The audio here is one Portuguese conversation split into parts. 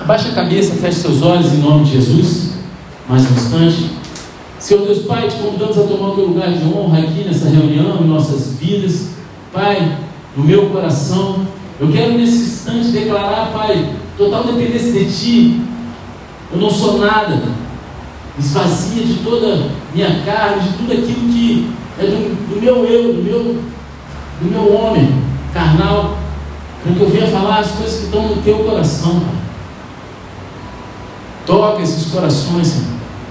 Abaixa a cabeça, feche seus olhos em nome de Jesus. Mais um instante. Senhor Deus Pai, te convidamos a tomar o teu lugar de honra aqui nessa reunião, em nossas vidas. Pai, no meu coração, eu quero nesse instante declarar, Pai, total dependência de Ti. Eu não sou nada. Esvazia de toda minha carne, de tudo aquilo que é do, do meu eu, do meu, do meu homem carnal, para que eu venha falar as coisas que estão no teu coração, Pai. Toca esses corações.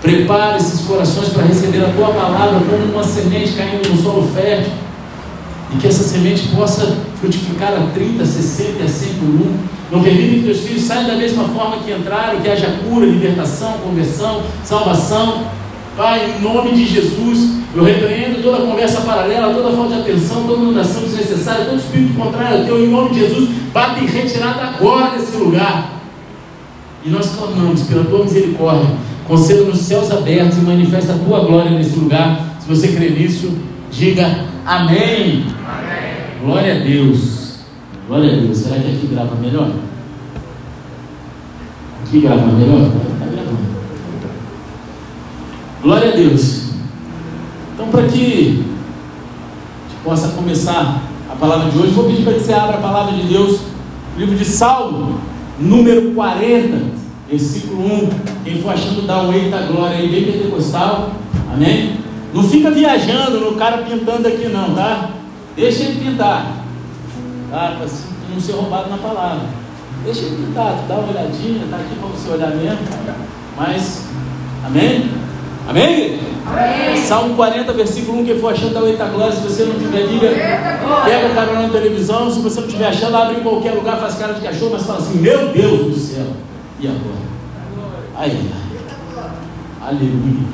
Prepara esses corações para receber a tua palavra como uma semente caindo no solo fértil. E que essa semente possa frutificar a 30, 60 e a 100 por um. Não permita que teus filhos saiam da mesma forma que entraram, que haja cura, libertação, conversão, salvação. Pai, em nome de Jesus, eu repreendo toda conversa paralela, toda falta de atenção, toda inundação desnecessária, todo espírito contrário a teu, em nome de Jesus, bate em retirada agora desse lugar. E nós clamamos pela tua misericórdia, conceda nos céus abertos e manifesta a tua glória nesse lugar. Se você crê nisso, diga amém. amém. Glória a Deus. Glória a Deus. Será que aqui grava melhor? Aqui grava melhor? Está gravando. Glória a Deus. Então, para que a gente possa começar a palavra de hoje, vou pedir para que você abra a palavra de Deus, livro de Salmo, número 40, versículo 1. Quem for achando, dá um eita glória aí, bem pentecostal. Amém? Não fica viajando no cara pintando aqui, não, tá? Deixa ele pintar. Tá? Para não ser roubado na palavra. Deixa ele pintar, dá uma olhadinha, tá aqui para você olhar mesmo. Mas, amém? Amém? Amém? Salmo 40, versículo 1, quem for achando, dá eita glória. Se você não tiver, liga, pega carona na televisão. Se você não estiver achando, abre em qualquer lugar, faz cara de cachorro, mas fala assim: Meu Deus do céu. E agora? Aí, aleluia.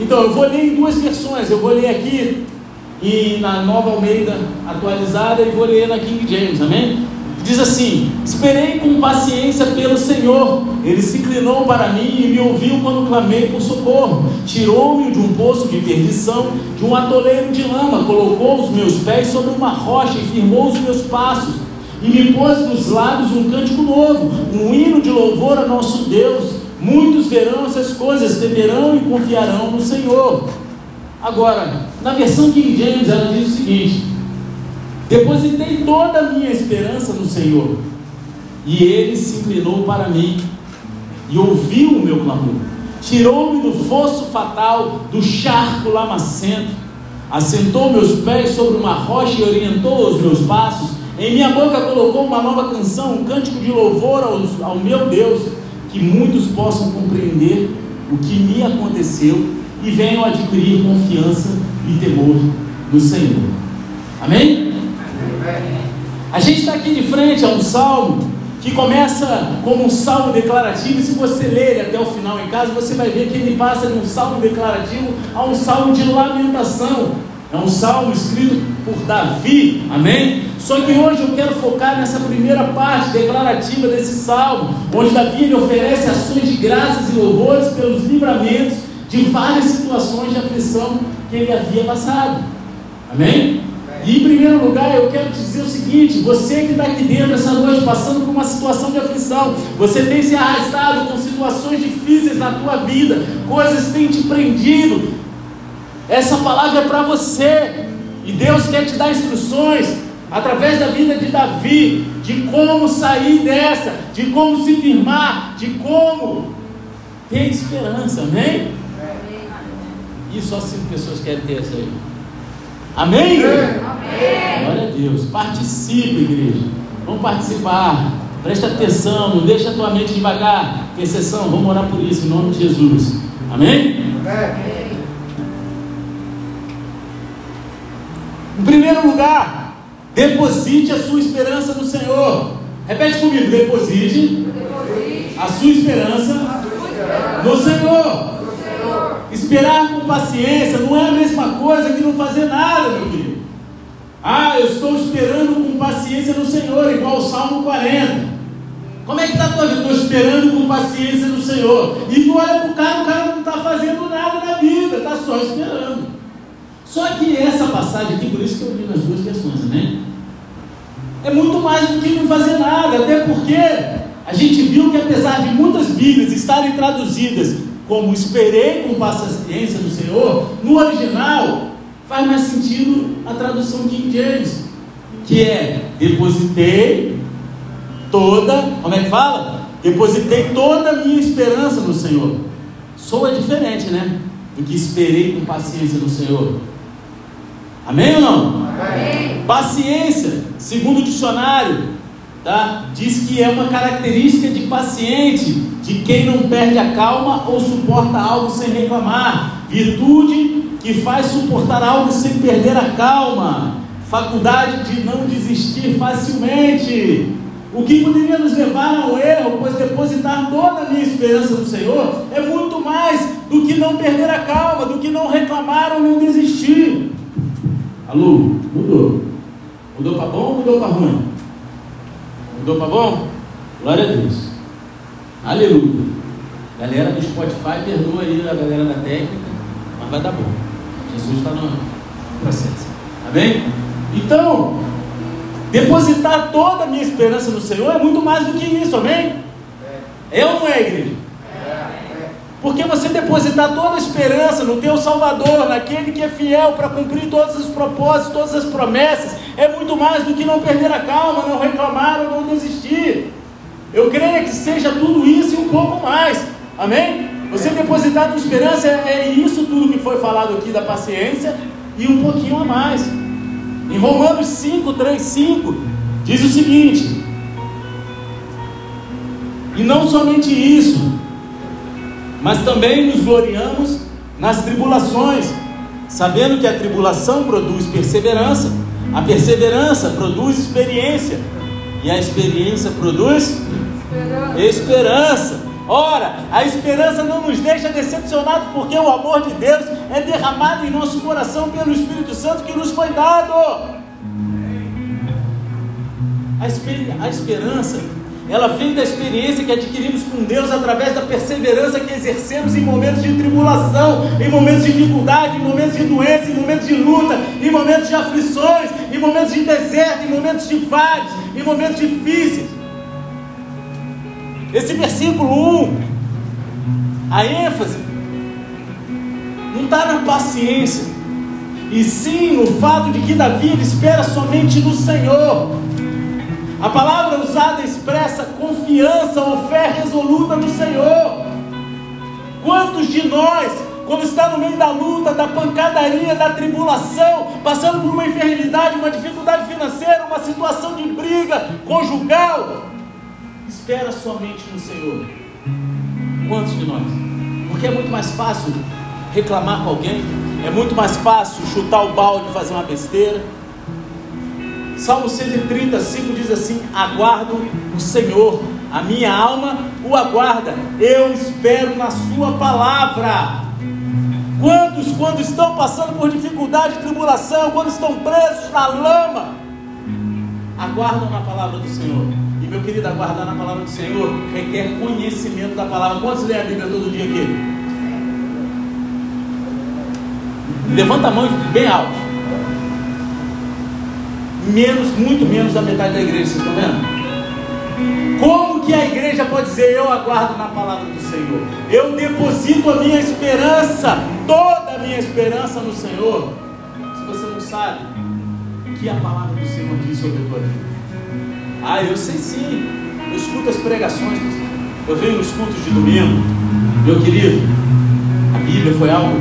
Então, eu vou ler em duas versões. Eu vou ler aqui e na Nova Almeida atualizada e vou ler na King James, amém? Diz assim: Esperei com paciência pelo Senhor, ele se inclinou para mim e me ouviu quando clamei por socorro. Tirou-me de um poço de perdição, de um atoleiro de lama, colocou os meus pés sobre uma rocha e firmou os meus passos. E me pôs nos lábios um cântico novo, um hino de louvor a nosso Deus. Muitos verão essas coisas, temerão e confiarão no Senhor. Agora, na versão King James, ela diz o seguinte Depositei toda a minha esperança no Senhor, e Ele se inclinou para mim e ouviu o meu clamor. Tirou-me do fosso fatal, do charco lamacento, assentou meus pés sobre uma rocha e orientou os meus passos. Em minha boca colocou uma nova canção, um cântico de louvor ao, ao meu Deus, que muitos possam compreender o que me aconteceu e venham adquirir confiança e temor no Senhor. Amém? A gente está aqui de frente a um salmo que começa como um salmo declarativo, e se você ler até o final em casa, você vai ver que ele passa de um salmo declarativo a um salmo de lamentação. É um salmo escrito por Davi, amém? Só que hoje eu quero focar nessa primeira parte declarativa desse salmo, onde Davi ele oferece ações de graças e louvores pelos livramentos de várias situações de aflição que ele havia passado, amém? E em primeiro lugar, eu quero dizer o seguinte: você que está aqui dentro essa noite passando por uma situação de aflição, você tem se arrastado com situações difíceis na tua vida, coisas têm te prendido. Essa palavra é para você, e Deus quer te dar instruções através da vida de Davi, de como sair dessa, de como se firmar, de como ter esperança, amém? E só cinco pessoas querem ter essa aí. Amém? Glória a Deus. Participe, igreja. Vamos participar. Presta atenção, não deixa a tua mente devagar. Exceção, vamos orar por isso, em nome de Jesus. Amém? Amém. Em primeiro lugar, deposite a sua esperança no Senhor. Repete comigo: deposite, deposite. a sua esperança, a sua esperança. no Senhor. Esperar com paciência não é a mesma coisa que não fazer nada, meu querido. Ah, eu estou esperando com paciência no Senhor, igual o Salmo 40. Como é que está a tua vida? Estou esperando com paciência no Senhor. E tu olha para o cara, o cara não está fazendo nada na vida, está só esperando. Só que essa passagem aqui, por isso que eu li nas duas versões, né? É muito mais do que não fazer nada, até porque a gente viu que apesar de muitas Bíblias estarem traduzidas como esperei com paciência no Senhor, no original faz mais sentido a tradução King James, que é depositei toda, como é que fala? Depositei toda a minha esperança no Senhor. Soa diferente, né? Do que esperei com paciência no Senhor. Amém ou não? Amém. Paciência, segundo o dicionário, tá? diz que é uma característica de paciente, de quem não perde a calma ou suporta algo sem reclamar. Virtude que faz suportar algo sem perder a calma. Faculdade de não desistir facilmente. O que poderia nos levar ao erro, pois depositar toda a minha esperança no Senhor é muito mais do que não perder a calma, do que não reclamar ou não desistir. Alô, mudou. Mudou para bom ou mudou para ruim? Mudou para bom? Glória a Deus. Aleluia. Galera do Spotify, perdoa aí a galera da técnica, mas vai dar bom. Jesus está no processo. Amém? Então, depositar toda a minha esperança no Senhor é muito mais do que isso, amém? É ou não é, igreja? Porque você depositar toda a esperança no teu Salvador, naquele que é fiel para cumprir todos os propósitos, todas as promessas, é muito mais do que não perder a calma, não reclamar ou não desistir. Eu creio que seja tudo isso e um pouco mais. Amém? Você depositar tua esperança é isso tudo que foi falado aqui da paciência e um pouquinho a mais. Em Romanos 5, 3, 5, diz o seguinte: E não somente isso, mas também nos gloriamos nas tribulações, sabendo que a tribulação produz perseverança, a perseverança produz experiência, e a experiência produz esperança. esperança. Ora, a esperança não nos deixa decepcionados, porque o amor de Deus é derramado em nosso coração pelo Espírito Santo que nos foi dado. A, esper a esperança ela vem da experiência que adquirimos com Deus através da perseverança que exercemos em momentos de tribulação, em momentos de dificuldade, em momentos de doença, em momentos de luta, em momentos de aflições, em momentos de deserto, em momentos de vales, em momentos difíceis. Esse versículo 1, a ênfase não está na paciência, e sim no fato de que Davi espera somente no Senhor. A palavra usada expressa confiança ou fé resoluta no Senhor. Quantos de nós, quando está no meio da luta, da pancadaria, da tribulação, passando por uma enfermidade, uma dificuldade financeira, uma situação de briga conjugal, espera somente no Senhor? Quantos de nós? Porque é muito mais fácil reclamar com alguém, é muito mais fácil chutar o balde e fazer uma besteira Salmo 135 diz assim: Aguardo o Senhor, a minha alma o aguarda, eu espero na Sua palavra. Quantos, quando estão passando por dificuldade tribulação, quando estão presos na lama, aguardam na palavra do Senhor. E meu querido, aguardar na palavra do Senhor requer conhecimento da palavra. Quantos lêem a Bíblia todo dia aqui? Levanta a mão bem alto menos, muito menos da metade da igreja, vocês estão vendo? Como que a igreja pode dizer, eu aguardo na palavra do Senhor? Eu deposito a minha esperança, toda a minha esperança no Senhor. Se você não sabe, o que a palavra do Senhor diz sobre a tua vida? Ah, eu sei sim. Eu escuto as pregações. Eu venho nos cultos de domingo. Meu querido, a Bíblia foi algo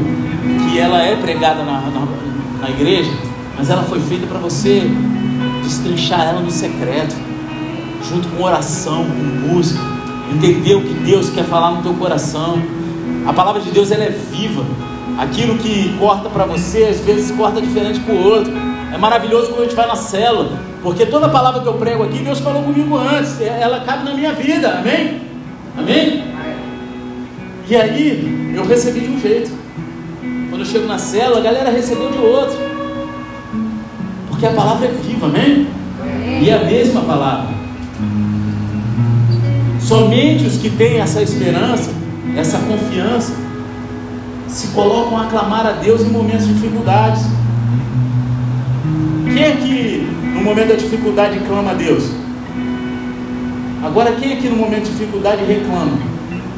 que ela é pregada na, na, na igreja, mas ela foi feita para você destrinchar ela no secreto, junto com oração, com música, entender o que Deus quer falar no teu coração. A palavra de Deus ela é viva. Aquilo que corta para você, às vezes corta diferente para o outro. É maravilhoso quando a gente vai na célula, porque toda palavra que eu prego aqui, Deus falou comigo antes, ela cabe na minha vida, amém? Amém? E aí, eu recebi de um jeito. Quando eu chego na célula, a galera recebeu de outro. Porque a palavra é viva, amém? E é a mesma palavra. Somente os que têm essa esperança, essa confiança, se colocam a clamar a Deus em momentos de dificuldades. Quem é que no momento da dificuldade clama a Deus? Agora, quem aqui no momento de dificuldade reclama?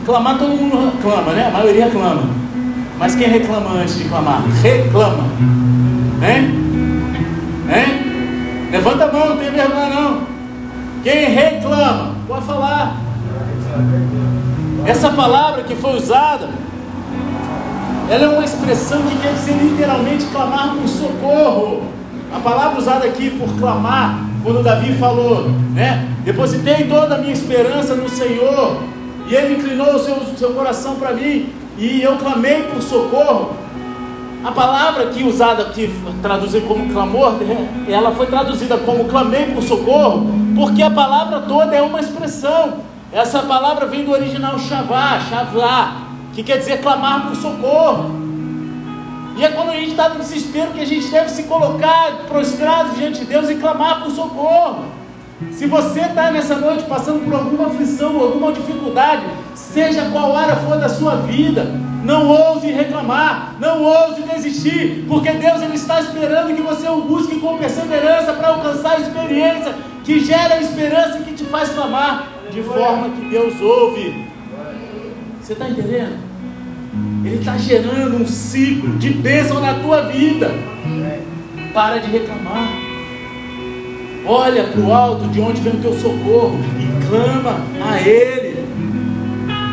Clamar todo mundo reclama, né? A maioria reclama. Mas quem reclama antes de clamar? Reclama. Hein? Hein? Levanta a mão, não tem vergonha não. Quem reclama? Pode falar. Essa palavra que foi usada, ela é uma expressão que quer dizer literalmente clamar por socorro. A palavra usada aqui por clamar, quando Davi falou, né? Depositei toda a minha esperança no Senhor, e Ele inclinou o seu, seu coração para mim, e eu clamei por socorro. A palavra aqui usada aqui, traduzir como clamor, ela foi traduzida como clamei por socorro, porque a palavra toda é uma expressão. Essa palavra vem do original chavá, chavá, que quer dizer clamar por socorro. E é quando a gente está no desespero que a gente deve se colocar prostrado diante de Deus e clamar por socorro. Se você está nessa noite passando por alguma aflição, alguma dificuldade, seja qual área for da sua vida, não ouse reclamar, não ouse desistir, porque Deus ele está esperando que você o busque com perseverança para alcançar a experiência que gera a esperança que te faz clamar, de forma que Deus ouve. Você está entendendo? Ele está gerando um ciclo de bênção na tua vida. Para de reclamar. Olha para o alto de onde vem o teu socorro e clama a Ele.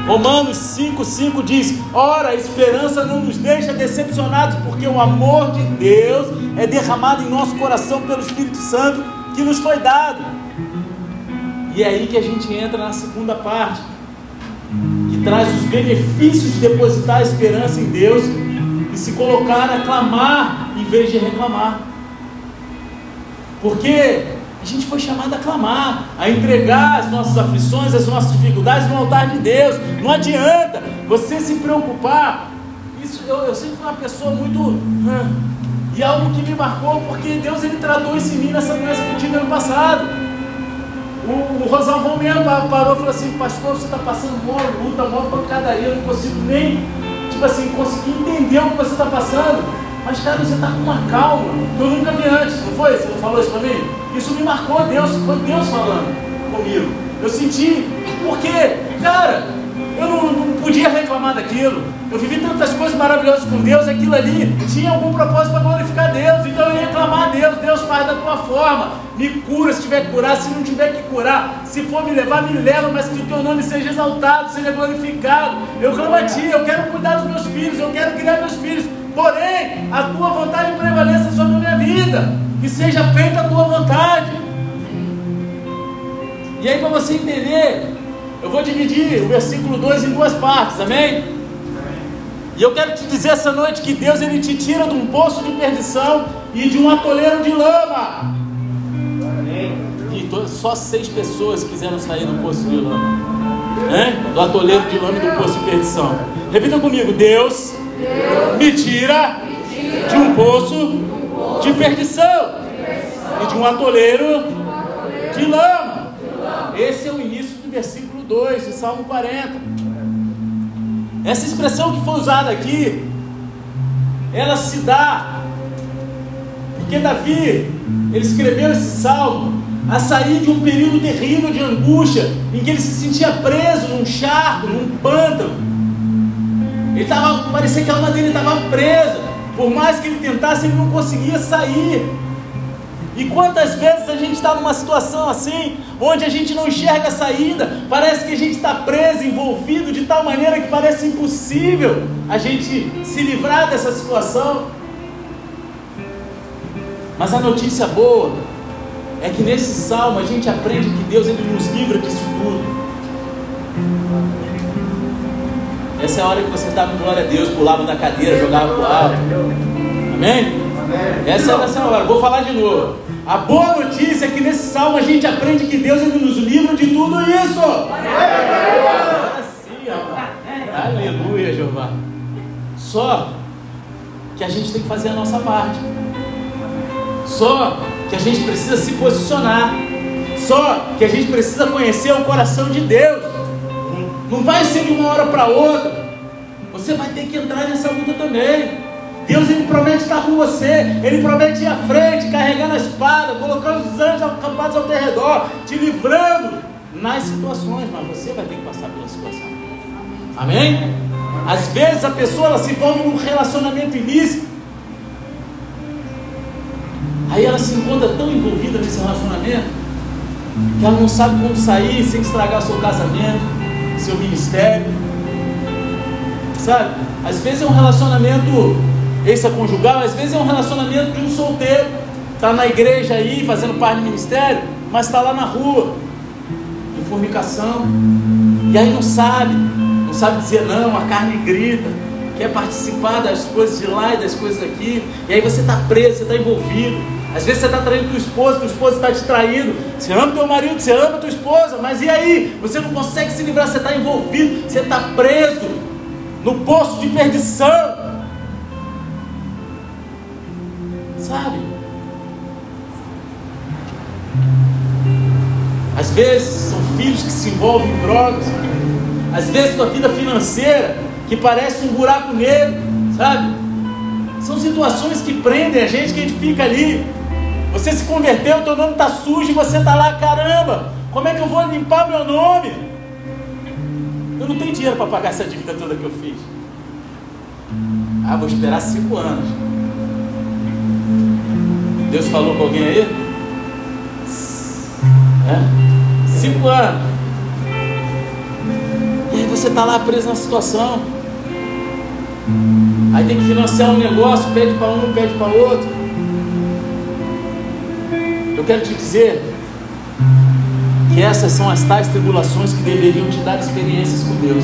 Romanos 5,5 diz: Ora, a esperança não nos deixa decepcionados, porque o amor de Deus é derramado em nosso coração pelo Espírito Santo que nos foi dado. E é aí que a gente entra na segunda parte traz os benefícios de depositar a esperança em Deus e se colocar a clamar em vez de reclamar. Porque a gente foi chamado a clamar, a entregar as nossas aflições, as nossas dificuldades no altar de Deus. Não adianta você se preocupar. Isso, eu, eu sempre fui uma pessoa muito. e algo que me marcou, porque Deus ele tratou isso em mim nessa doença que eu tive ano passado. O, o Rosalvão mesmo parou e falou assim, pastor, você está passando mó luta, mó pancadaria, eu não consigo nem, tipo assim, conseguir entender o que você está passando. Mas, cara, você está com uma calma que eu nunca vi antes, não foi? Você não falou isso para mim? Isso me marcou, Deus, foi Deus falando comigo. Eu senti, porque, daquilo. Eu vivi tantas coisas maravilhosas com Deus, aquilo ali tinha algum propósito para glorificar Deus. Então eu ia clamar a Deus, Deus faz da tua forma. Me cura se tiver que curar, se não tiver que curar. Se for me levar, me leva, mas que o teu nome seja exaltado, seja glorificado. Eu clamo a ti, eu quero cuidar dos meus filhos, eu quero criar meus filhos. Porém, a tua vontade prevaleça sobre a minha vida. Que seja feita a tua vontade. E aí, para você entender eu vou dividir o versículo 2 em duas partes, amém? E eu quero te dizer essa noite que Deus ele te tira de um poço de perdição e de um atoleiro de lama. E só seis pessoas quiseram sair do poço de lama. Hein? Do atoleiro de lama e do poço de perdição. Repita comigo: Deus, Deus me, tira me tira de um poço de perdição e de um atoleiro de lama. Esse é o início do versículo 2 de Salmo 40. Essa expressão que foi usada aqui, ela se dá porque Davi, ele escreveu esse salmo a sair de um período terrível de angústia, em que ele se sentia preso num charco, num pântano. Ele estava, parecia que a alma dele estava presa. Por mais que ele tentasse, ele não conseguia sair. E quantas vezes a gente está numa situação assim, onde a gente não enxerga a saída, parece que a gente está preso, envolvido de tal maneira que parece impossível a gente se livrar dessa situação. Mas a notícia boa é que nesse salmo a gente aprende que Deus ele nos livra disso tudo. Essa é a hora que você está com glória a Deus, pulava da cadeira, jogava para o alto. Amém? Essa é essa hora. Vou falar de novo. A boa notícia é que nesse salmo a gente aprende que Deus ele nos livra de tudo isso. Aleluia, Jeová. Só que a gente tem que fazer a nossa parte. Só que a gente precisa se posicionar. Só que a gente precisa conhecer o coração de Deus. Não vai ser de uma hora para outra. Você vai ter que entrar nessa luta também. Deus ele promete estar com você, Ele promete ir à frente, carregando a espada, colocando os anjos acampados ao teu redor, te livrando nas situações, mas você vai ter que passar pela situação. Amém? Às vezes a pessoa ela se envolve num relacionamento ilícito. Aí ela se encontra tão envolvida nesse relacionamento que ela não sabe como sair sem estragar seu casamento, seu ministério. Sabe? Às vezes é um relacionamento extraconjugal, às vezes é um relacionamento de um solteiro, está na igreja aí, fazendo parte do ministério, mas está lá na rua, em fornicação, e aí não sabe, não sabe dizer não, a carne grita, quer participar das coisas de lá e das coisas aqui, e aí você está preso, você está envolvido. Às vezes você está traindo tua esposa, tua esposa está te traindo. Você ama teu marido, você ama tua esposa, mas e aí? Você não consegue se livrar, você está envolvido, você está preso no poço de perdição. Sabe? Às vezes são filhos que se envolvem em drogas. Às vezes tua vida financeira que parece um buraco negro, sabe? São situações que prendem a gente, que a gente fica ali. Você se converteu, teu nome está sujo e você está lá, caramba, como é que eu vou limpar meu nome? Eu não tenho dinheiro para pagar essa dívida toda que eu fiz. Ah, vou esperar cinco anos. Deus falou com alguém aí? É? Cinco anos. E aí você está lá preso na situação. Aí tem que financiar um negócio, pede para um, pede para outro. Eu quero te dizer que essas são as tais tribulações que deveriam te dar experiências com Deus.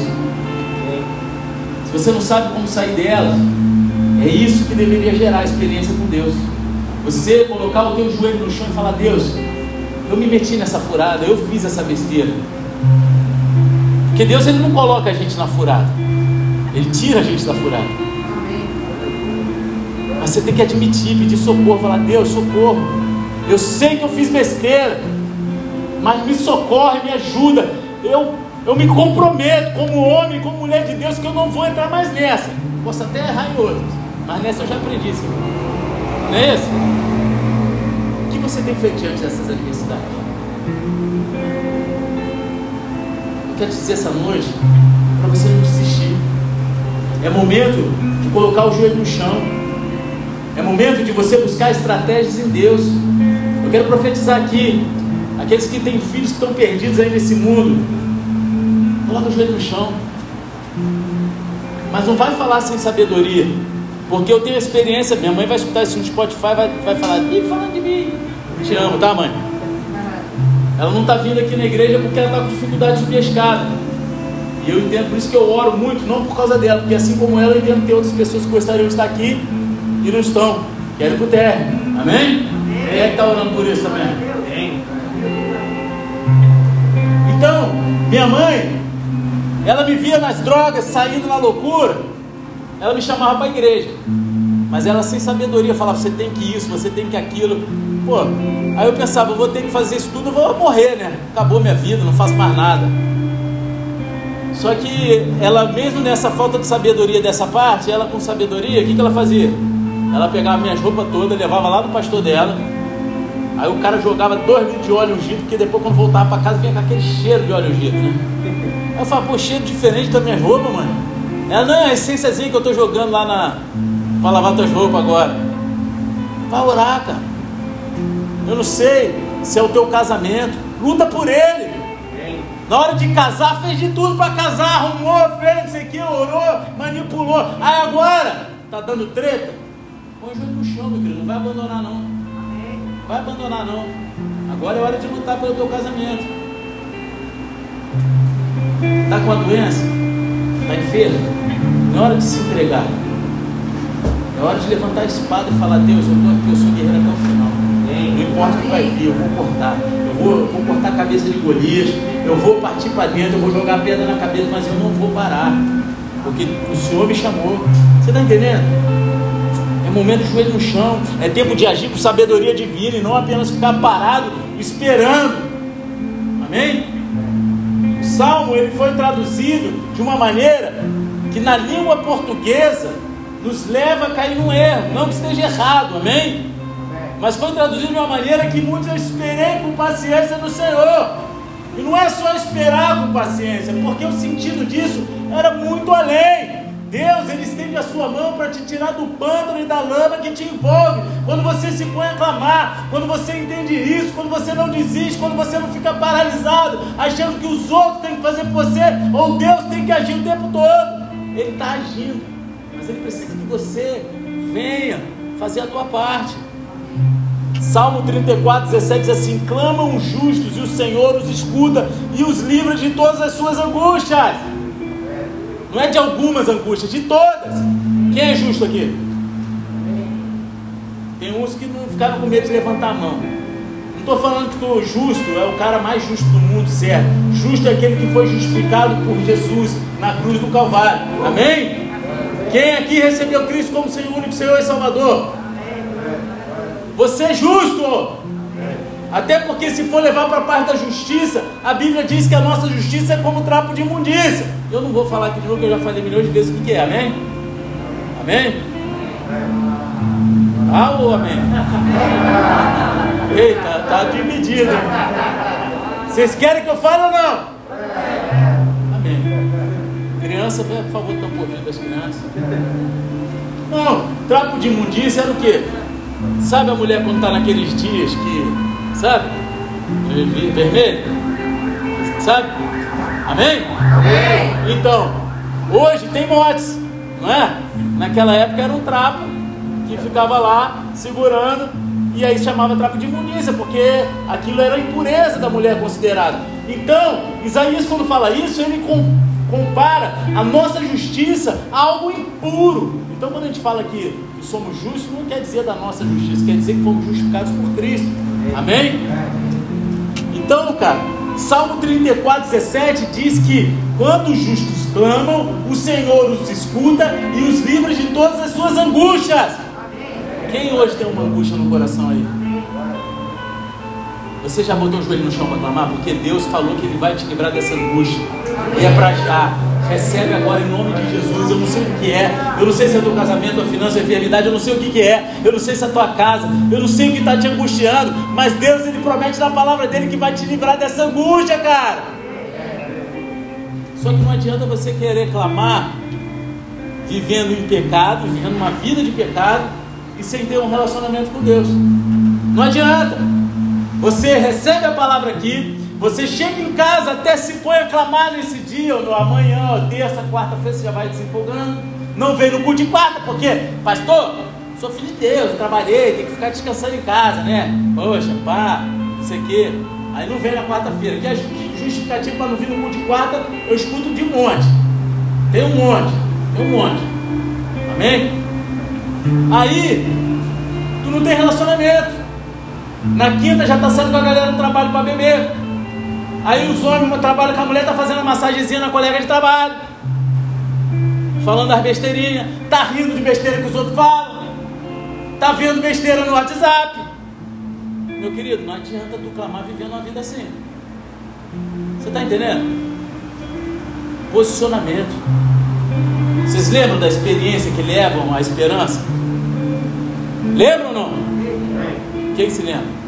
Se você não sabe como sair delas, é isso que deveria gerar experiência com Deus. Você colocar o teu joelho no chão e falar: Deus, eu me meti nessa furada, eu fiz essa besteira. Porque Deus ele não coloca a gente na furada, Ele tira a gente da furada. Mas você tem que admitir, pedir socorro, falar: Deus, socorro. Eu sei que eu fiz besteira, mas me socorre, me ajuda. Eu, eu me comprometo como homem, como mulher de Deus, que eu não vou entrar mais nessa. Posso até errar em outras, mas nessa eu já aprendi, Senhor. Não é isso? O que você tem feito diante dessas adversidades? Eu quero te dizer essa noite para você não desistir. É momento de colocar o joelho no chão. É momento de você buscar estratégias em Deus. Eu quero profetizar aqui. Aqueles que têm filhos que estão perdidos aí nesse mundo. Coloca o joelho no chão. Mas não vai falar sem sabedoria. Porque eu tenho experiência, minha mãe vai escutar isso no Spotify, vai, vai falar, ih, fala de mim. Te amo, tá mãe? Ela não está vindo aqui na igreja porque ela está com dificuldade de subir a escada. E eu entendo, por isso que eu oro muito, não por causa dela, porque assim como ela, eu entendo que tem outras pessoas que gostariam de estar aqui e não estão. Querem para o térreo. Amém? Quem é que está orando por isso também? Então, minha mãe, ela me via nas drogas, saindo na loucura ela me chamava para a igreja. Mas ela sem sabedoria falava, você tem que isso, você tem que aquilo. Pô, aí eu pensava, vou ter que fazer isso tudo, vou morrer, né? Acabou minha vida, não faço mais nada. Só que ela, mesmo nessa falta de sabedoria dessa parte, ela com sabedoria, o que, que ela fazia? Ela pegava minhas roupas todas, levava lá no pastor dela. Aí o cara jogava dois litros de óleo ungido, porque depois quando voltava para casa vinha com aquele cheiro de óleo ungido, né? Aí eu falava, pô, cheiro diferente das minhas roupas, mano. Ela, não, é a essênciazinha que eu estou jogando lá na. para lavar tuas roupas agora. Vai orar, cara. Eu não sei se é o teu casamento. Luta por ele. Na hora de casar, fez de tudo para casar, arrumou, fez, não sei o que, orou, manipulou. Aí agora, tá dando treta? Põe o joelho no chão, meu querido. Não vai abandonar, não. Vai abandonar, não. Agora é hora de lutar pelo teu casamento. Tá com a doença? Tá enfermo? Não é hora de se entregar. É hora de levantar a espada e falar: Deus, eu estou aqui, eu sou guerreiro até o final. Não importa o que vai vir, eu vou cortar. Eu vou, vou cortar a cabeça de Golias. Eu vou partir para dentro, eu vou jogar a pedra na cabeça, mas eu não vou parar. Porque o Senhor me chamou. Você está entendendo? É momento de joelho no chão. É tempo de agir com sabedoria divina e não apenas ficar parado esperando. Amém? Salmo ele foi traduzido de uma maneira que na língua portuguesa nos leva a cair num erro, não que esteja errado, amém? Mas foi traduzido de uma maneira que muitos eu esperei com paciência no Senhor. E não é só esperar com paciência, porque o sentido disso era muito além. Deus, Ele estende a sua mão para te tirar do pântano e da lama que te envolve. Quando você se põe a clamar, quando você entende isso, quando você não desiste, quando você não fica paralisado, achando que os outros têm que fazer por você, ou Deus tem que agir o tempo todo. Ele está agindo, mas Ele precisa que você venha fazer a tua parte. Salmo 34, 17 diz assim: Clamam os justos e o Senhor os escuta e os livra de todas as suas angústias. Não é de algumas angústias, de todas. Quem é justo aqui? Tem uns que não ficaram com medo de levantar a mão. Não estou falando que o justo é o cara mais justo do mundo, certo? Justo é aquele que foi justificado por Jesus na cruz do Calvário. Amém? Quem aqui recebeu Cristo como seu único Senhor e Salvador? Você é justo. Até porque se for levar para a parte da justiça, a Bíblia diz que a nossa justiça é como trapo de imundícia. Eu não vou falar aqui de novo, que eu já falei milhões de vezes o que, é, amém? Amém? Ou amém? Eita, tá dividido. Vocês querem que eu fale ou não? Amém. Criança, por favor, tampa o ouvido das crianças. Não, trapo de imundícia era o quê? Sabe a mulher quando está naqueles dias que sabe? Vermelho, sabe? Amém? Amém? Então, hoje tem motes, não é? Naquela época era um trapo que ficava lá segurando e aí chamava trapo de imundícia, porque aquilo era a impureza da mulher considerada. Então, Isaías, quando fala isso, ele compara a nossa justiça a algo impuro. Então, quando a gente fala que, que somos justos, não quer dizer da nossa justiça, quer dizer que fomos justificados por Cristo. Amém? Então, cara, Salmo 34, 17 diz que quando os justos clamam, o Senhor os escuta e os livra de todas as suas angústias. Quem hoje tem uma angústia no coração aí? Você já botou o joelho no chão para clamar? Porque Deus falou que Ele vai te livrar dessa angústia. E é para já. Recebe agora em nome de Jesus. Eu não sei o que é. Eu não sei se é teu casamento, a finança, a enfermidade. Eu não sei o que, que é. Eu não sei se é a tua casa. Eu não sei o que está te angustiando. Mas Deus, Ele promete na palavra dele que vai te livrar dessa angústia, cara. Só que não adianta você querer clamar vivendo em pecado, vivendo uma vida de pecado e sem ter um relacionamento com Deus. Não adianta. Você recebe a palavra aqui, você chega em casa, até se põe a clamar nesse dia, ou no amanhã, ou terça, quarta-feira, você já vai desempolgando. Não vem no culto de quarta, porque, pastor, sou filho de Deus, trabalhei, tem que ficar descansando em casa, né? Poxa, pá, não sei o quê. Aí não vem na quarta-feira. Que é justificativo para não vir no culto de quarta, eu escuto de um monte. Tem um monte, tem um monte. Amém? Aí, tu não tem relacionamento. Na quinta já está saindo com a galera do trabalho para beber. Aí os homens trabalham com a mulher, tá fazendo massagenzinha na colega de trabalho. Falando as besteirinhas. Tá rindo de besteira que os outros falam. Tá vendo besteira no WhatsApp. Meu querido, não adianta tu clamar vivendo uma vida assim. Você está entendendo? Posicionamento. Vocês lembram da experiência que levam à esperança? Lembram ou não? Quem se lembra?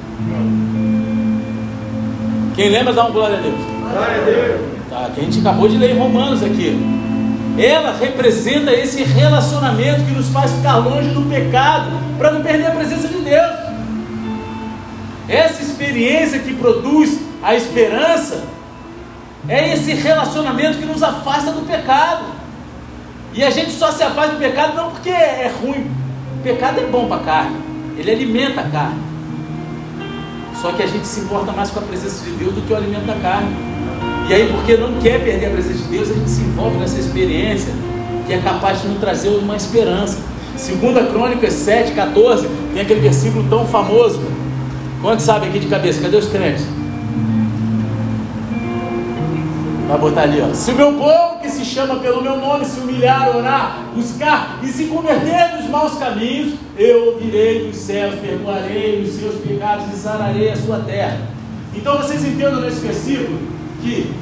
Quem lembra, dá um glória a Deus. Glória a Deus. Tá, que a gente acabou de ler em Romanos aqui. Ela representa esse relacionamento que nos faz ficar longe do pecado, para não perder a presença de Deus. Essa experiência que produz a esperança é esse relacionamento que nos afasta do pecado. E a gente só se afasta do pecado não porque é ruim. O pecado é bom para a carne, ele alimenta a carne. Só que a gente se importa mais com a presença de Deus do que o alimento da carne. E aí, porque não quer perder a presença de Deus, a gente se envolve nessa experiência que é capaz de nos trazer uma esperança. Segunda Crônicas 7, 14, tem aquele versículo tão famoso. Quantos sabem aqui de cabeça? Cadê os crentes? Vai botar ali, ó. Se o meu povo que se chama pelo meu nome se humilhar, orar, buscar e se converter dos maus caminhos, eu ouvirei dos céus, perdoarei os seus pecados e sararei a sua terra. Então vocês entendam nesse versículo que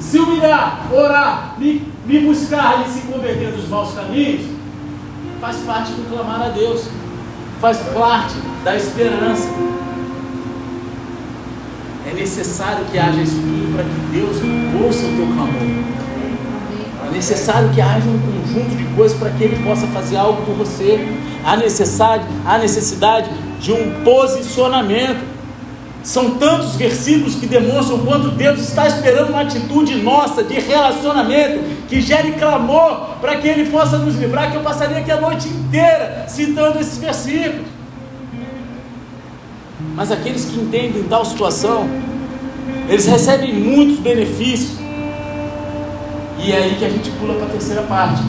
se humilhar, orar, me, me buscar e se converter dos maus caminhos, faz parte do clamar a Deus, faz parte da esperança. É necessário que haja tudo para que Deus ouça o teu clamor. É necessário que haja um conjunto de coisas para que Ele possa fazer algo por você. Há necessidade, há necessidade de um posicionamento. São tantos versículos que demonstram quanto Deus está esperando uma atitude nossa de relacionamento que gere clamor para que Ele possa nos livrar. Que eu passaria aqui a noite inteira citando esses versículos. Mas aqueles que entendem tal situação, eles recebem muitos benefícios. E é aí que a gente pula para a terceira parte.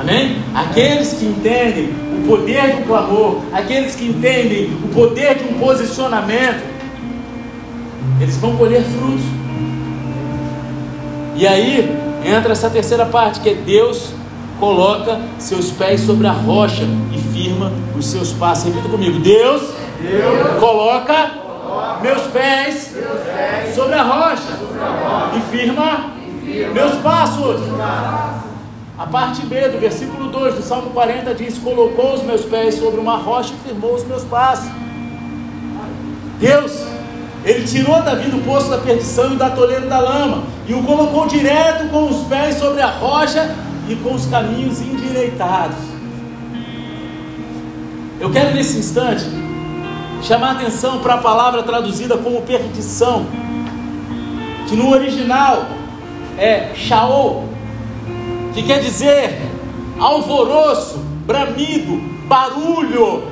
Amém? Aqueles que entendem o poder do clamor, aqueles que entendem o poder de um posicionamento, eles vão colher frutos. E aí entra essa terceira parte, que é Deus coloca seus pés sobre a rocha e firma os seus passos. Repita comigo: Deus, Deus coloca, coloca meus, pés meus pés sobre a rocha, sobre a rocha e, firma e firma meus passos. A parte B do versículo 2 do Salmo 40 diz: Colocou os meus pés sobre uma rocha e firmou os meus passos. Deus ele tirou Davi do poço da perdição e da toleira da lama, e o colocou direto com os pés sobre a rocha e com os caminhos endireitados. Eu quero nesse instante chamar atenção para a palavra traduzida como perdição, que no original é Shaol, que quer dizer alvoroço, bramido, barulho,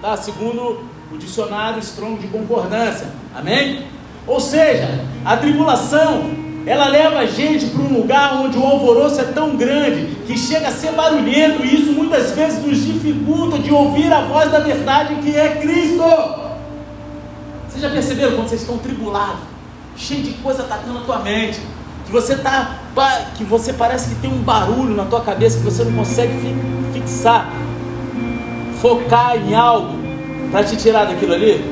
tá? segundo o dicionário Strong de concordância. Amém? Ou seja, a tribulação, ela leva a gente para um lugar onde o alvoroço é tão grande que chega a ser barulhento e isso muitas vezes nos dificulta de ouvir a voz da verdade que é Cristo. Vocês já perceberam quando vocês estão tribulados, cheio de coisa atacando a tua mente, que você tá, que você parece que tem um barulho na tua cabeça que você não consegue fixar, focar em algo para te tirar daquilo ali?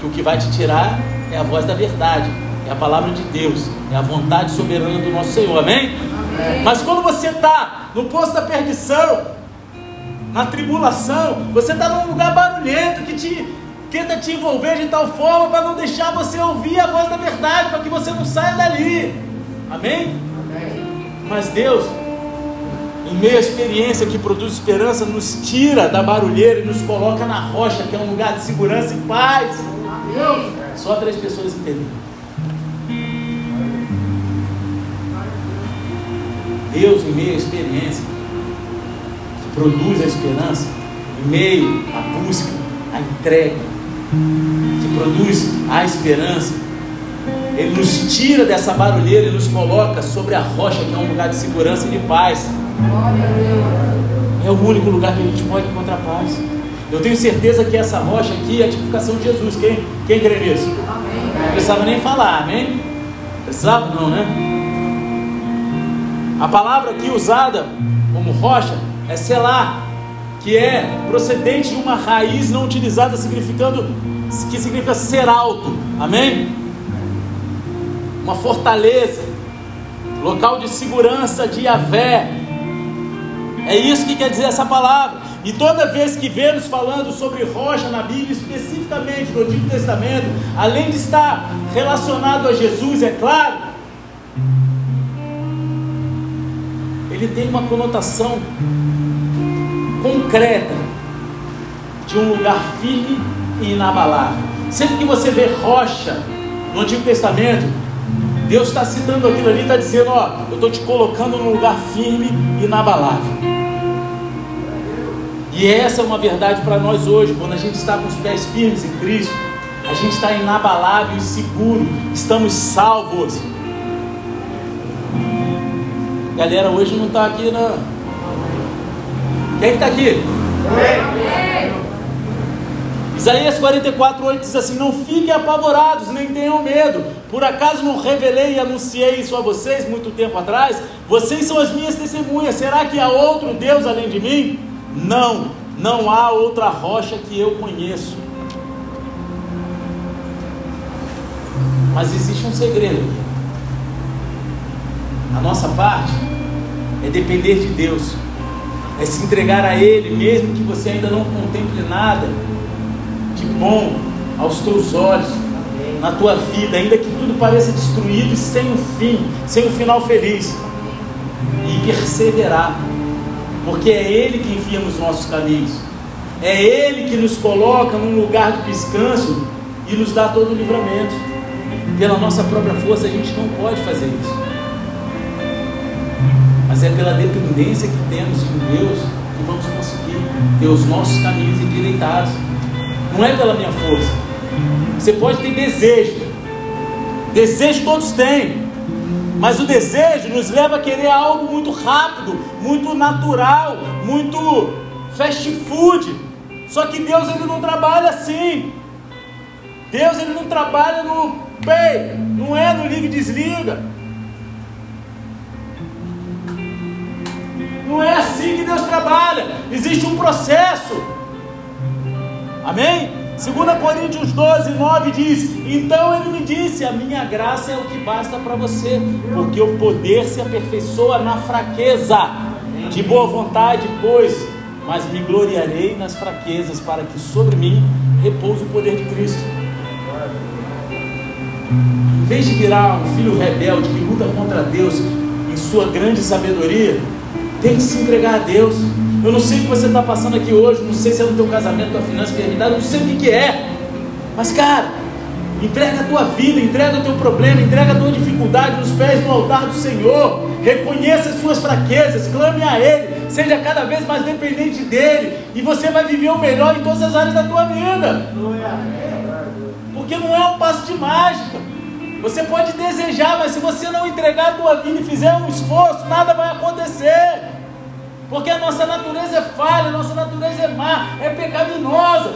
Que o que vai te tirar é a voz da verdade, é a palavra de Deus, é a vontade soberana do nosso Senhor, amém? amém. Mas quando você está no posto da perdição, na tribulação, você está num lugar barulhento que te tenta te envolver de tal forma para não deixar você ouvir a voz da verdade, para que você não saia dali, amém? amém. Mas Deus em meio à experiência que produz esperança, nos tira da barulheira e nos coloca na rocha, que é um lugar de segurança e paz. Só três pessoas entenderam. Deus, em meio à experiência que produz a esperança, em meio à busca, à entrega, que produz a esperança, Ele nos tira dessa barulheira e nos coloca sobre a rocha, que é um lugar de segurança e de paz. É o único lugar que a gente pode encontrar paz. Eu tenho certeza que essa rocha aqui é a tipificação de Jesus. Quem, quem crê nisso? Não precisava nem falar, amém? Precisava? Não, né? A palavra aqui usada como rocha é selar, que é procedente de uma raiz não utilizada, significando que significa ser alto, amém? Uma fortaleza, local de segurança de Yahvé, é isso que quer dizer essa palavra. E toda vez que vemos falando sobre rocha na Bíblia, especificamente no Antigo Testamento, além de estar relacionado a Jesus, é claro, ele tem uma conotação concreta de um lugar firme e inabalável. Sempre que você vê rocha no Antigo Testamento, Deus está citando aquilo ali, está dizendo: Ó, eu estou te colocando num lugar firme e inabalável. E essa é uma verdade para nós hoje, quando a gente está com os pés firmes em Cristo, a gente está inabalável e seguro, estamos salvos. Galera, hoje não está aqui, não. Quem está aqui? Isaías 44, 8 diz assim: Não fiquem apavorados, nem tenham medo. Por acaso não revelei e anunciei isso a vocês muito tempo atrás? Vocês são as minhas testemunhas. Será que há outro Deus além de mim? Não, não há outra rocha que eu conheço. Mas existe um segredo. A nossa parte é depender de Deus, é se entregar a Ele, mesmo que você ainda não contemple nada de bom aos teus olhos. Na tua vida, ainda que tudo pareça destruído e sem um fim, sem um final feliz, e perseverar, porque é Ele que envia nos nossos caminhos, é Ele que nos coloca num lugar de descanso e nos dá todo o livramento. Pela nossa própria força a gente não pode fazer isso, mas é pela dependência que temos em Deus que vamos conseguir ter os nossos caminhos endireitados. Não é pela minha força. Você pode ter desejo, desejo todos têm, mas o desejo nos leva a querer algo muito rápido, muito natural, muito fast food. Só que Deus ele não trabalha assim. Deus ele não trabalha no pay, não é no liga e desliga. Não é assim que Deus trabalha. Existe um processo. Amém? 2 Coríntios 12, 9 diz: Então ele me disse: A minha graça é o que basta para você, porque o poder se aperfeiçoa na fraqueza. De boa vontade, pois, mas me gloriarei nas fraquezas, para que sobre mim repouse o poder de Cristo. Em vez de virar um filho rebelde que luta contra Deus em sua grande sabedoria, tem que se entregar a Deus. Eu não sei o que você está passando aqui hoje, não sei se é no teu casamento, tua finança, enfermidade, não sei o que, que é. Mas, cara, entrega a tua vida, entrega o teu problema, entrega a tua dificuldade nos pés do altar do Senhor. Reconheça as suas fraquezas, clame a Ele, seja cada vez mais dependente dEle, e você vai viver o melhor em todas as áreas da tua vida. Porque não é um passo de mágica. Você pode desejar, mas se você não entregar a tua vida e fizer um esforço, nada vai acontecer. Porque a nossa natureza é falha, a nossa natureza é má, é pecaminosa.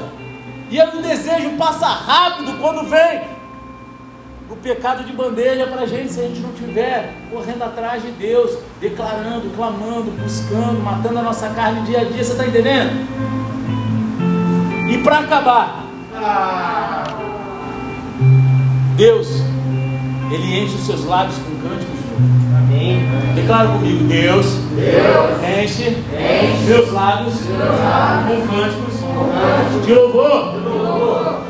E o desejo passa rápido quando vem o pecado de bandeja para a gente, se a gente não estiver correndo atrás de Deus, declarando, clamando, buscando, matando a nossa carne dia a dia. Você está entendendo? E para acabar, Deus, Ele enche os seus lábios com cânticos Amém. Declara comigo, Deus, Deus enche, enche meus lábios, com cânticos, de louvor. louvor.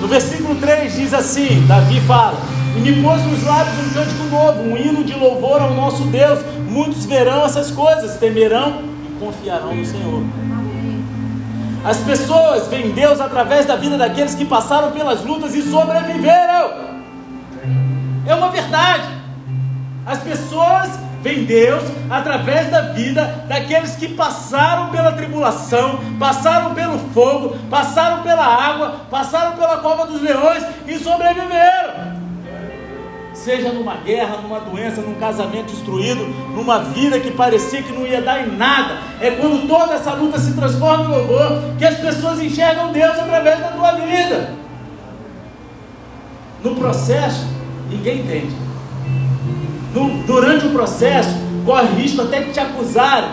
No versículo 3 diz assim: Davi fala: E me pôs nos lábios um cântico novo, um hino de louvor ao nosso Deus. Muitos verão essas coisas, temerão e confiarão no Senhor. As pessoas veem Deus através da vida daqueles que passaram pelas lutas e sobreviveram. É uma verdade. As pessoas veem Deus através da vida daqueles que passaram pela tribulação, passaram pelo fogo, passaram pela água, passaram pela cova dos leões e sobreviveram. Seja numa guerra, numa doença, num casamento destruído, numa vida que parecia que não ia dar em nada. É quando toda essa luta se transforma em louvor que as pessoas enxergam Deus através da tua vida. No processo, ninguém entende durante o processo, corre risco até de te acusarem,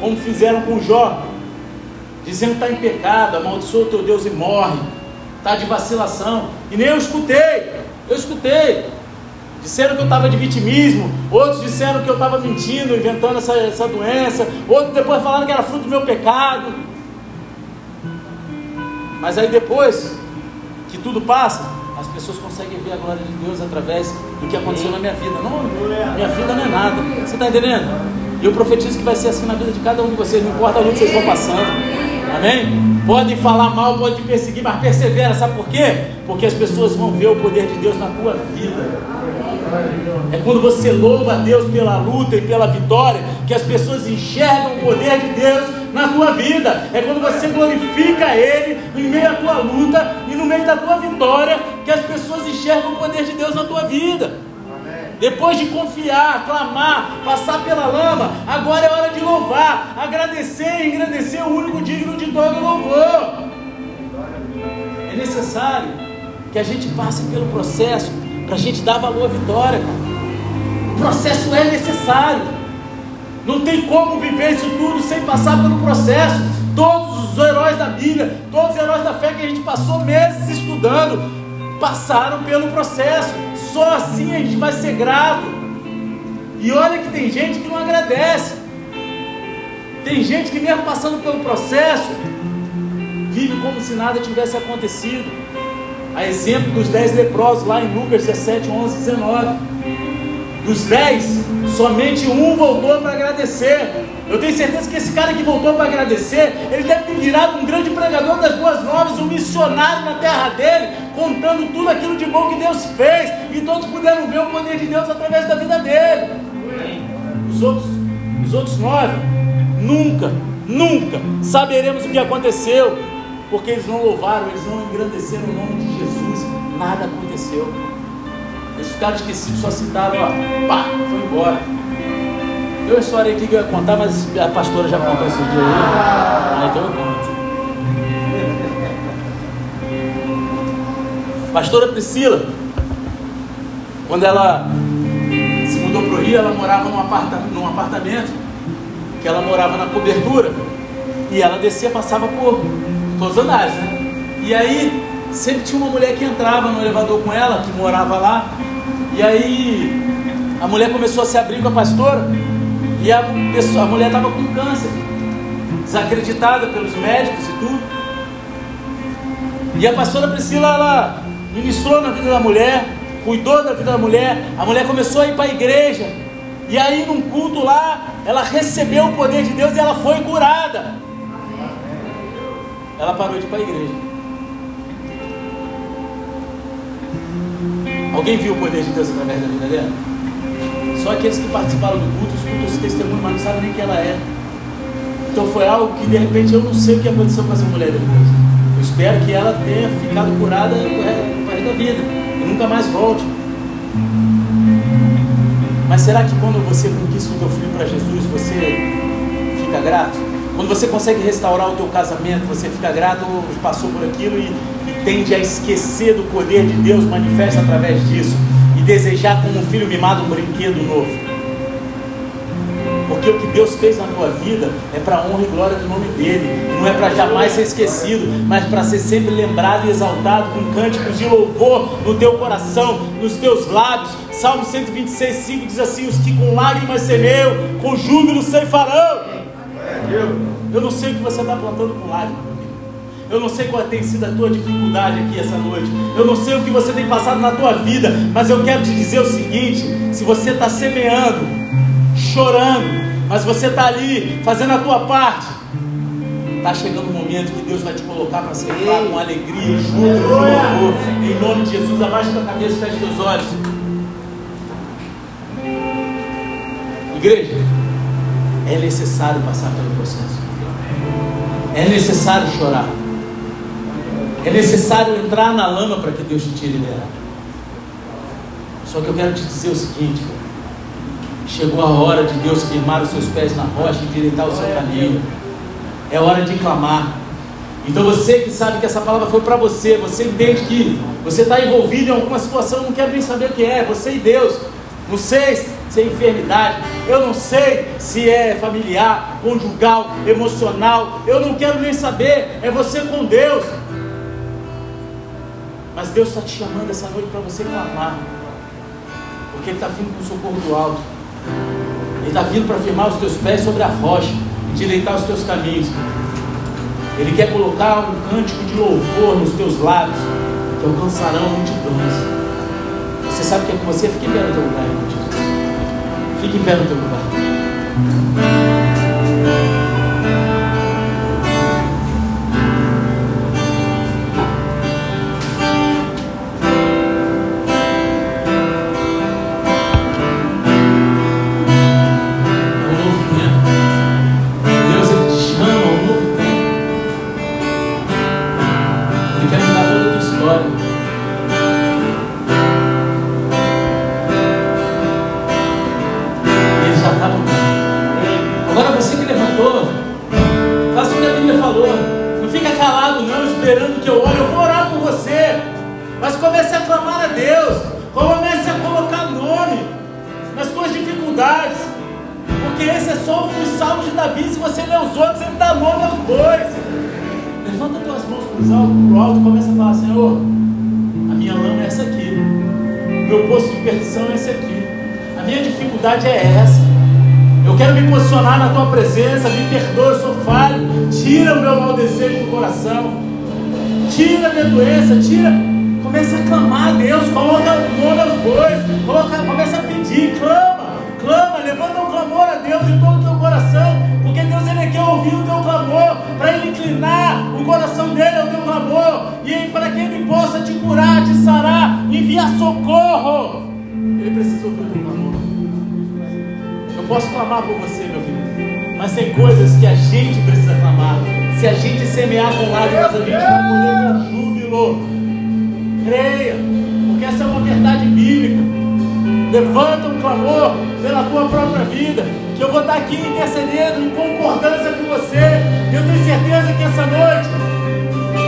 como fizeram com Jó, dizendo que está em pecado, amaldiçoa o teu Deus e morre, está de vacilação. E nem eu escutei, eu escutei. Disseram que eu estava de vitimismo, outros disseram que eu estava mentindo, inventando essa, essa doença, outros depois falaram que era fruto do meu pecado. Mas aí depois que tudo passa, as pessoas conseguem ver a glória de Deus através do que aconteceu na minha vida. Não, minha vida não é nada. Você está entendendo? E eu profetizo que vai ser assim na vida de cada um de vocês, não importa onde vocês estão passando. Amém? Podem falar mal, podem perseguir, mas persevera. Sabe por quê? Porque as pessoas vão ver o poder de Deus na tua vida. É quando você louva a Deus pela luta e pela vitória que as pessoas enxergam o poder de Deus na tua vida. É quando você glorifica Ele em meio à tua luta e no meio da tua vitória que as pessoas enxergam o poder de Deus na tua vida. Depois de confiar, clamar, passar pela lama, agora é hora de louvar, agradecer e engrandecer o único digno de todo louvor. É necessário que a gente passe pelo processo para a gente dar valor à vitória. O processo é necessário. Não tem como viver isso tudo sem passar pelo processo. Todos os heróis da Bíblia, todos os heróis da fé que a gente passou meses estudando, passaram pelo processo. Só assim a gente vai ser grato. E olha que tem gente que não agradece. Tem gente que mesmo passando pelo processo, vive como se nada tivesse acontecido. A exemplo dos dez leprosos lá em Lucas 17, 11, 19. Dos dez, somente um voltou para agradecer. Eu tenho certeza que esse cara que voltou para agradecer, ele deve ter virado um grande pregador das boas novas, um missionário na terra dele, contando tudo aquilo de bom que Deus fez, e todos puderam ver o poder de Deus através da vida dele. Os outros, os outros nove, nunca, nunca saberemos o que aconteceu, porque eles não louvaram, eles não engrandeceram o nome de Jesus, nada aconteceu. Eles ficaram esquecidos, só citaram, ó, pá, foi embora. Tem uma história aqui que eu ia contar, mas a pastora já contou esse dia aí. Ah, então eu conto. Pastora Priscila, quando ela se mudou para o Rio, ela morava num, aparta, num apartamento, que ela morava na cobertura, e ela descia, passava por todos os andares, né? E aí, sempre tinha uma mulher que entrava no elevador com ela, que morava lá, e aí a mulher começou a se abrir com a pastora, e a, pessoa, a mulher estava com câncer, desacreditada pelos médicos e tudo. E a pastora Priscila, ela ministrou na vida da mulher, cuidou da vida da mulher. A mulher começou a ir para a igreja. E aí, num culto lá, ela recebeu o poder de Deus e ela foi curada. Ela parou de ir para a igreja. Alguém viu o poder de Deus através da vida dela? Só aqueles que participaram do culto escutam esse testemunho, mas não sabem nem quem ela é. Então foi algo que de repente eu não sei o que aconteceu com essa mulher depois. Eu espero que ela tenha ficado curada no resto da vida e nunca mais volte. Mas será que quando você conquista o teu filho para Jesus, você fica grato? Quando você consegue restaurar o teu casamento, você fica grato ou passou por aquilo e, tende a esquecer do poder de Deus manifesta através disso e desejar como um filho mimado um brinquedo novo? Porque o que Deus fez na tua vida é para honra e glória do nome dele. Não é para jamais ser esquecido, mas para ser sempre lembrado e exaltado com cânticos de louvor no teu coração, nos teus lábios. Salmo 126, 5 diz assim: Os que com lágrimas semeiam, com júbilo ceifarão. Eu não sei o que você está plantando com lágrimas. Eu não sei qual tem sido a tua dificuldade aqui essa noite. Eu não sei o que você tem passado na tua vida. Mas eu quero te dizer o seguinte: se você está semeando, chorando, mas você está ali fazendo a tua parte, está chegando o momento que Deus vai te colocar para ser com alegria, júbilo, louvor. Em nome de Jesus, abaixa tua cabeça e fecha teus olhos. Igreja, é necessário passar pelo processo. É necessário chorar. É necessário entrar na lama para que Deus te tire dela. Só que eu quero te dizer o seguinte: chegou a hora de Deus firmar os seus pés na rocha e endireitar o seu caminho. É hora de clamar. Então você que sabe que essa palavra foi para você, você entende que você está envolvido em alguma situação, não quer nem saber o que é, você e Deus. Sei se é enfermidade, eu não sei se é familiar, conjugal, emocional, eu não quero nem saber, é você com Deus. Mas Deus está te chamando essa noite para você clamar, porque Ele está vindo com o socorro do alto, Ele está vindo para firmar os teus pés sobre a rocha e direitar os teus caminhos. Ele quer colocar um cântico de louvor nos teus lábios, que alcançarão multidões. Você sabe que é com você? Fique no teu lugar, irmão. Fique em pé no teu lugar. Socorro. Ele precisa ouvir o clamor. Eu posso clamar por você, meu filho, mas tem coisas que a gente precisa clamar. Se a gente semear com lágrimas, a gente vai colher com júbilo. Creia, porque essa é uma verdade bíblica. Levanta um clamor pela tua própria vida, que eu vou estar aqui intercedendo em concordância com você. Eu tenho certeza que essa noite,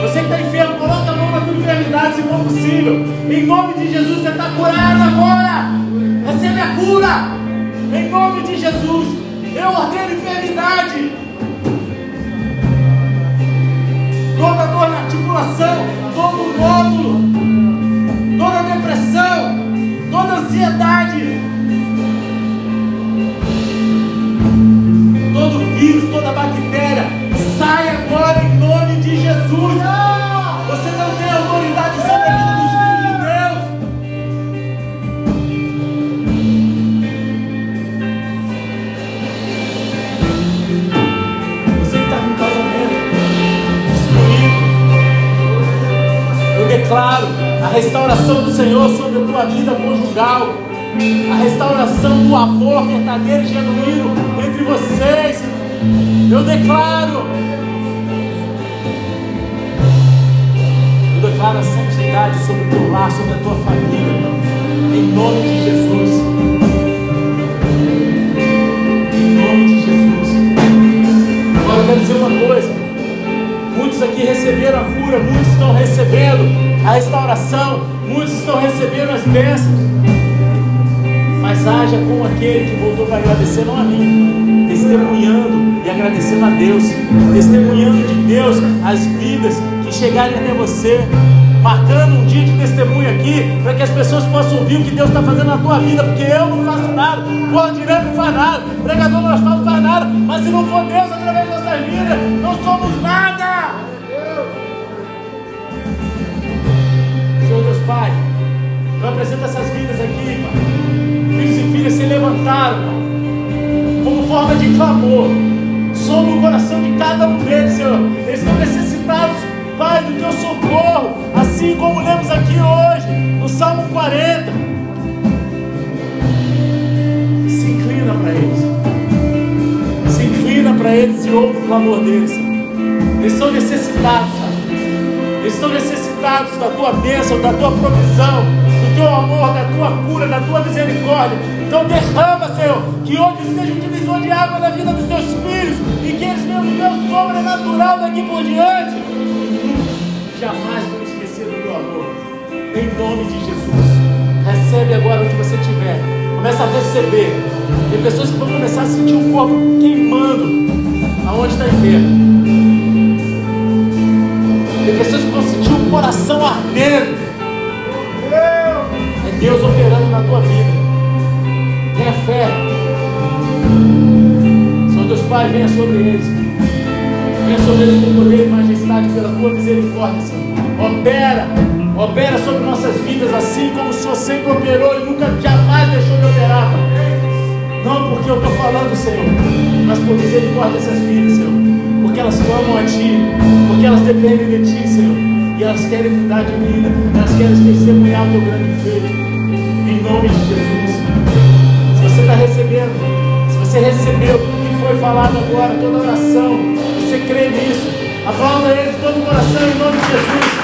você que está enfermo, coloca a mão na tua enfermidade, se for possível. Em nome de Jesus, você está curado agora. Recebe a cura. Em nome de Jesus, eu ordeno enfermidade. Toda dor na articulação, todo nódulo, toda depressão, toda ansiedade, todo vírus, toda bactéria, sai agora em Jesus. Você não tem autoridade sobre a vida dos filhos de Deus. Você que está com casamento destruído, eu declaro a restauração do Senhor sobre a tua vida conjugal, a restauração do amor verdadeiro e genuíno entre vocês. Eu declaro, eu declaro a santidade sobre o teu lar, sobre a tua família, em nome de Jesus. Em nome de Jesus. Agora eu quero dizer uma coisa. Muitos aqui receberam a cura, muitos estão recebendo a restauração, muitos estão recebendo as bênçãos. Mas haja como aquele que voltou para agradecer, não a mim, testemunhando e agradecendo a Deus, testemunhando de Deus as vidas chegarem até você, marcando um dia de testemunho aqui, para que as pessoas possam ouvir o que Deus está fazendo na tua vida, porque eu não faço nada, o ordinário não faz nada, o pregador não faz, nada, mas se não for Deus através das nossas vidas, não somos nada. Senhor Deus Pai, eu apresento essas vidas aqui, Pai. Filhos e filhas se levantaram, Pai, como forma de clamor sobre o coração de cada um deles, Senhor. Eles estão necessitados, Pai, do teu socorro, assim como lemos aqui hoje, no Salmo 40. Se inclina para eles, se inclina para eles e ouve o clamor deles. Eles são necessitados, Pai. Eles estão necessitados da tua bênção, da tua provisão, do teu amor, da tua cura, da tua misericórdia. Então derrama, Senhor, que hoje seja um divisor de água na vida dos teus filhos e que eles venham viver o sobrenatural daqui por diante. Jamais vão esquecer do teu amor. Em nome de Jesus. Recebe agora onde você estiver. Começa a receber. Tem pessoas que vão começar a sentir o corpo queimando aonde está enfermo. Tem pessoas que vão sentir o coração ardendo. É Deus operando na tua vida. Tenha fé. Senhor Deus Pai, venha sobre eles. Venha sobre eles com poder e majestade pela tua misericórdia, Senhor. Opera, opera sobre nossas vidas assim como o Senhor sempre operou e nunca jamais deixou de operar. Não porque eu estou falando, Senhor, mas por misericórdia dessas vidas, Senhor. Porque elas clamam a Ti, porque elas dependem de Ti, Senhor. E elas querem mudar de vida, elas querem testemunhar o Teu grande feito. Em nome de Jesus. Se você está recebendo, se você recebeu tudo que foi falado agora, toda oração, você crê nisso, aplauda Ele de todo o coração em nome de Jesus.